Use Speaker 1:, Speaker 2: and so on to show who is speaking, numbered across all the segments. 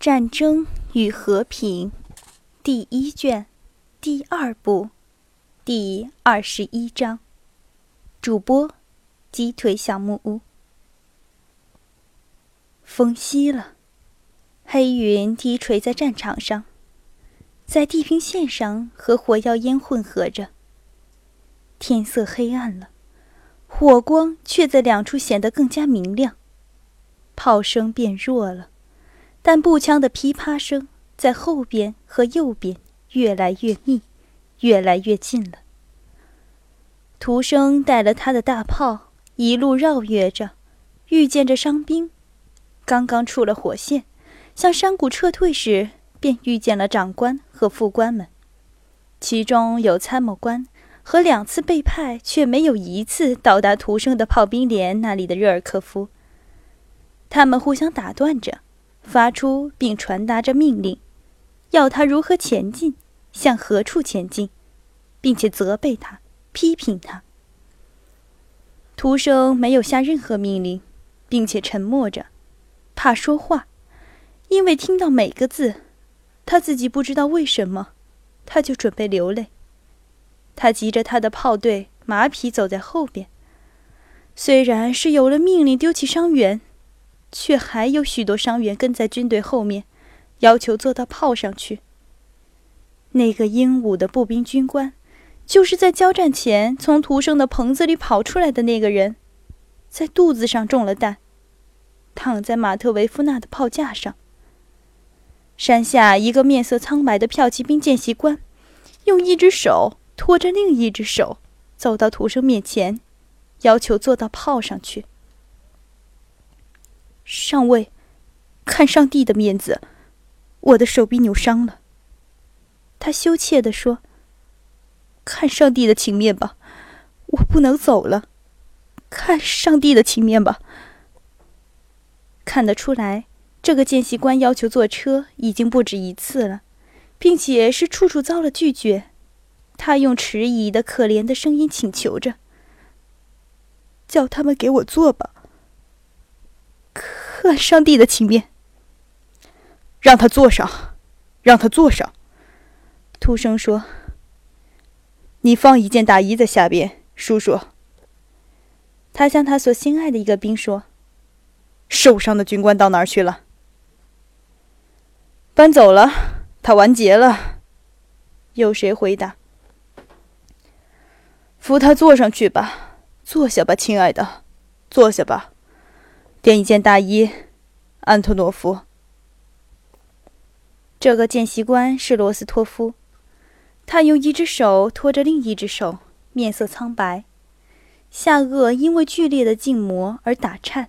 Speaker 1: 战争与和平，第一卷，第二部，第二十一章。主播：鸡腿小木屋。风息了，黑云低垂在战场上，在地平线上和火药烟混合着。天色黑暗了，火光却在两处显得更加明亮。炮声变弱了。但步枪的噼啪声在后边和右边越来越密，越来越近了。徒生带了他的大炮，一路绕跃着，遇见着伤兵。刚刚出了火线，向山谷撤退时，便遇见了长官和副官们，其中有参谋官和两次被派却没有一次到达徒生的炮兵连那里的热尔科夫。他们互相打断着。发出并传达着命令，要他如何前进，向何处前进，并且责备他、批评他。徒生没有下任何命令，并且沉默着，怕说话，因为听到每个字，他自己不知道为什么，他就准备流泪。他急着他的炮队马匹走在后边，虽然是有了命令丢弃伤员。却还有许多伤员跟在军队后面，要求坐到炮上去。那个英武的步兵军官，就是在交战前从屠生的棚子里跑出来的那个人，在肚子上中了弹，躺在马特维夫纳的炮架上。山下一个面色苍白的骠骑兵见习官，用一只手托着另一只手，走到屠生面前，要求坐到炮上去。上尉，看上帝的面子，我的手臂扭伤了。他羞怯地说：“看上帝的情面吧，我不能走了。看上帝的情面吧。”看得出来，这个见习官要求坐车已经不止一次了，并且是处处遭了拒绝。他用迟疑的、可怜的声音请求着：“叫他们给我坐吧。”看上帝的情面，
Speaker 2: 让他坐上，让他坐上。
Speaker 1: 突生说：“
Speaker 2: 你放一件大衣在下边，叔叔。”
Speaker 1: 他向他所心爱的一个兵说：“
Speaker 2: 受伤的军官到哪儿去了？”搬走了，他完结了。
Speaker 1: 有谁回答？
Speaker 2: 扶他坐上去吧，坐下吧，亲爱的，坐下吧。垫一件大衣，安托诺夫。
Speaker 1: 这个见习官是罗斯托夫，他用一只手托着另一只手，面色苍白，下颚因为剧烈的静摩而打颤。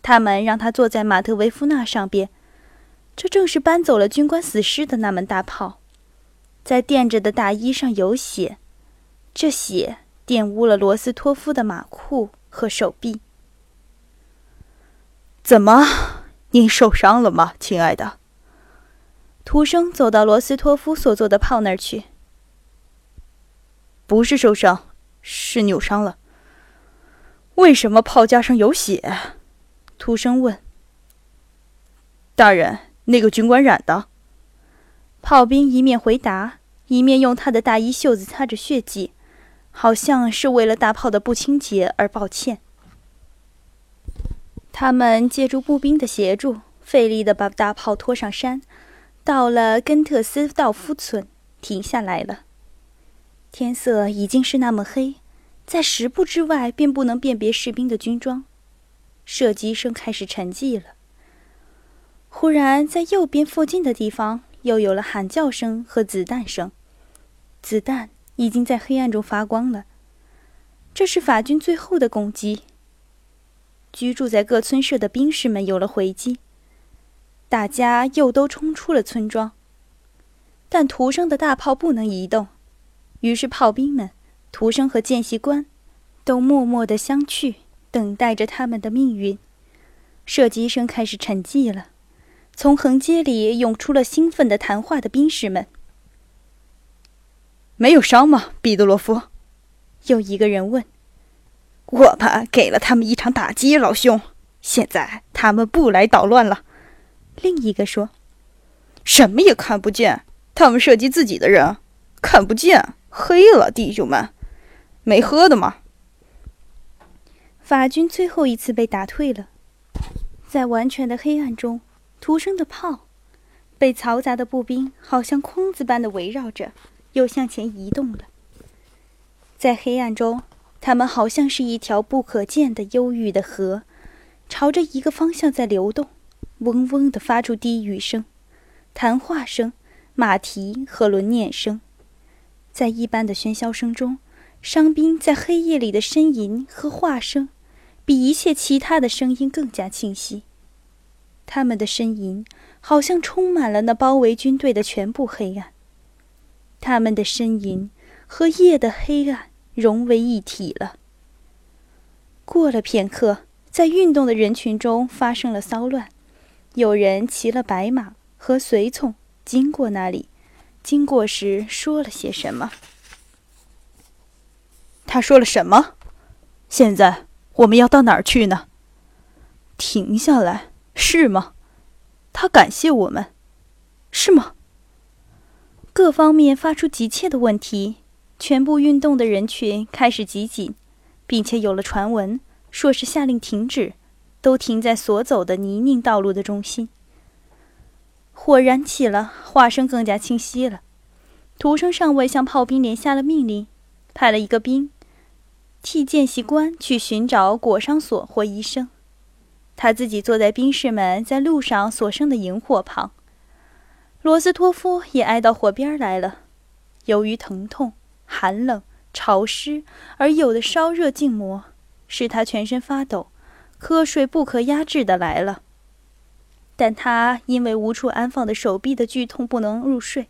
Speaker 1: 他们让他坐在马特维夫纳上边，这正是搬走了军官死尸的那门大炮，在垫着的大衣上有血，这血玷污了罗斯托夫的马裤和手臂。
Speaker 2: 怎么，您受伤了吗，亲爱的？
Speaker 1: 徒生走到罗斯托夫所坐的炮那儿去。
Speaker 2: 不是受伤，是扭伤了。为什么炮架上有血？
Speaker 1: 徒生问。
Speaker 2: 大人，那个军官染的。
Speaker 1: 炮兵一面回答，一面用他的大衣袖子擦着血迹，好像是为了大炮的不清洁而抱歉。他们借助步兵的协助，费力地把大炮拖上山，到了根特斯道夫村，停下来了。天色已经是那么黑，在十步之外便不能辨别士兵的军装。射击声开始沉寂了。忽然，在右边附近的地方又有了喊叫声和子弹声，子弹已经在黑暗中发光了。这是法军最后的攻击。居住在各村社的兵士们有了回击，大家又都冲出了村庄。但屠生的大炮不能移动，于是炮兵们、屠生和见习官都默默地相去，等待着他们的命运。射击声开始沉寂了，从横街里涌出了兴奋的谈话的兵士们。
Speaker 2: 没有伤吗，彼得罗夫？
Speaker 1: 有一个人问。
Speaker 2: 我们给了他们一场打击，老兄。现在他们不来捣乱了。
Speaker 1: 另一个说：“
Speaker 2: 什么也看不见，他们射击自己的人，看不见，黑了，弟兄们，没喝的吗？”
Speaker 1: 法军最后一次被打退了，在完全的黑暗中，徒生的炮被嘈杂的步兵好像筐子般的围绕着，又向前移动了。在黑暗中，他们好像是一条不可见的忧郁的河，朝着一个方向在流动。嗡嗡地发出低语声、谈话声、马蹄和轮碾声，在一般的喧嚣声中，伤兵在黑夜里的呻吟和话声，比一切其他的声音更加清晰。他们的呻吟好像充满了那包围军队的全部黑暗。他们的呻吟和夜的黑暗融为一体了。过了片刻，在运动的人群中发生了骚乱。有人骑了白马和随从经过那里，经过时说了些什么？
Speaker 2: 他说了什么？现在我们要到哪儿去呢？停下来是吗？他感谢我们，是吗？
Speaker 1: 各方面发出急切的问题，全部运动的人群开始集紧，并且有了传闻，说是下令停止。都停在所走的泥泞道路的中心。火燃起了，话声更加清晰了。图生上尉向炮兵连下了命令，派了一个兵替见习官去寻找裹伤所或医生。他自己坐在兵士们在路上所生的营火旁。罗斯托夫也挨到火边来了。由于疼痛、寒冷、潮湿而有的烧热静膜，使他全身发抖。瞌睡不可压制的来了，但他因为无处安放的手臂的剧痛不能入睡。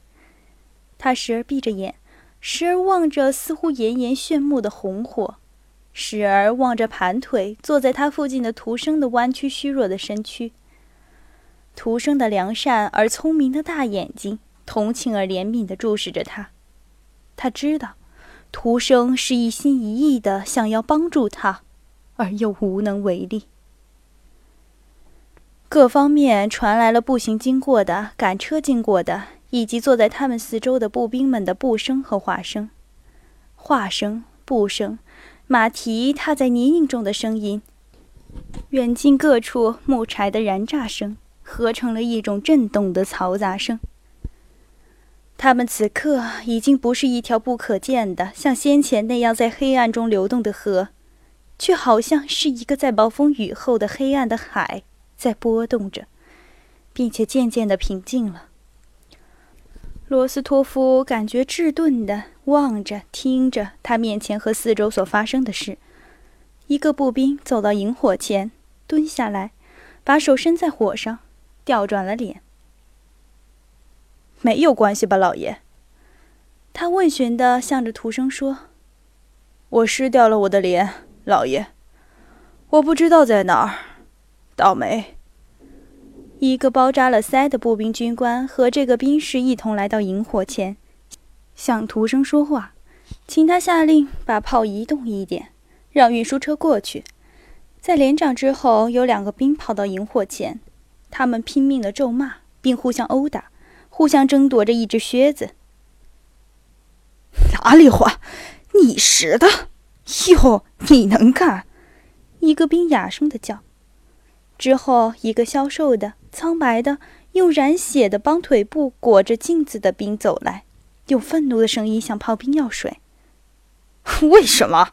Speaker 1: 他时而闭着眼，时而望着似乎炎炎炫目的红火，时而望着盘腿坐在他附近的徒生的弯曲虚弱的身躯。徒生的良善而聪明的大眼睛，同情而怜悯地注视着他。他知道，徒生是一心一意的想要帮助他。而又无能为力。各方面传来了步行经过的、赶车经过的，以及坐在他们四周的步兵们的步声和话声，话声、步声、马蹄踏在泥泞中的声音，远近各处木柴的燃炸声，合成了一种震动的嘈杂声。他们此刻已经不是一条不可见的，像先前那样在黑暗中流动的河。却好像是一个在暴风雨后的黑暗的海，在波动着，并且渐渐的平静了。罗斯托夫感觉滞顿的望着、听着他面前和四周所发生的事。一个步兵走到萤火前，蹲下来，把手伸在火上，调转了脸。
Speaker 2: 没有关系吧，老爷？
Speaker 1: 他问询的向着徒生说：“
Speaker 2: 我失掉了我的脸。”老爷，我不知道在哪儿。倒霉！
Speaker 1: 一个包扎了腮的步兵军官和这个兵士一同来到营火前，向徒生说话，请他下令把炮移动一点，让运输车过去。在连长之后，有两个兵跑到营火前，他们拼命的咒骂，并互相殴打，互相争夺着一只靴子。
Speaker 2: 哪里话？你识的？哟，你能干！
Speaker 1: 一个兵哑声的叫。之后，一个消瘦的、苍白的、用染血的帮腿布裹着镜子的兵走来，用愤怒的声音向炮兵要水。
Speaker 2: 为什么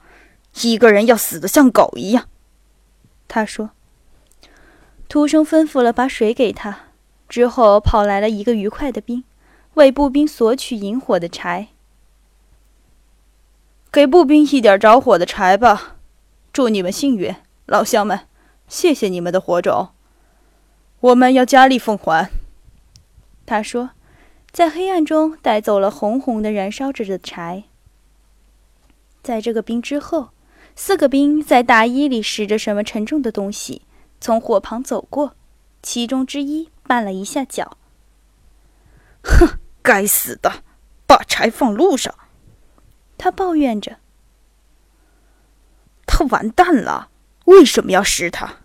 Speaker 2: 一个人要死的像狗一样？
Speaker 1: 他说。徒生吩咐了把水给他，之后跑来了一个愉快的兵，为步兵索取引火的柴。
Speaker 2: 给步兵一点着火的柴吧，祝你们幸运，老乡们，谢谢你们的火种，我们要加力奉还。
Speaker 1: 他说，在黑暗中带走了红红的燃烧着的柴。在这个兵之后，四个兵在大衣里拾着什么沉重的东西，从火旁走过，其中之一绊了一下脚。
Speaker 2: 哼，该死的，把柴放路上。
Speaker 1: 他抱怨着：“
Speaker 2: 他完蛋了！为什么要拾他？”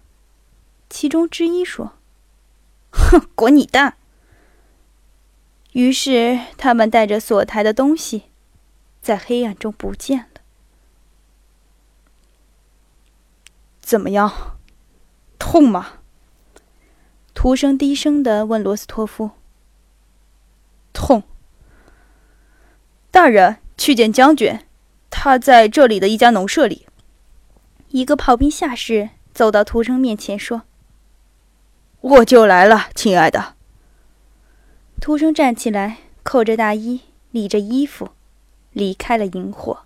Speaker 1: 其中之一说：“
Speaker 2: 哼，滚你蛋！
Speaker 1: 于是他们带着锁台的东西，在黑暗中不见了。
Speaker 2: 怎么样？痛吗？
Speaker 1: 徒生低声的问罗斯托夫。
Speaker 2: 痛。大人，去见将军，他在这里的一家农舍里。
Speaker 1: 一个炮兵下士走到徒生面前说：“
Speaker 2: 我就来了，亲爱的。”
Speaker 1: 徒生站起来，扣着大衣，理着衣服，离开了营火。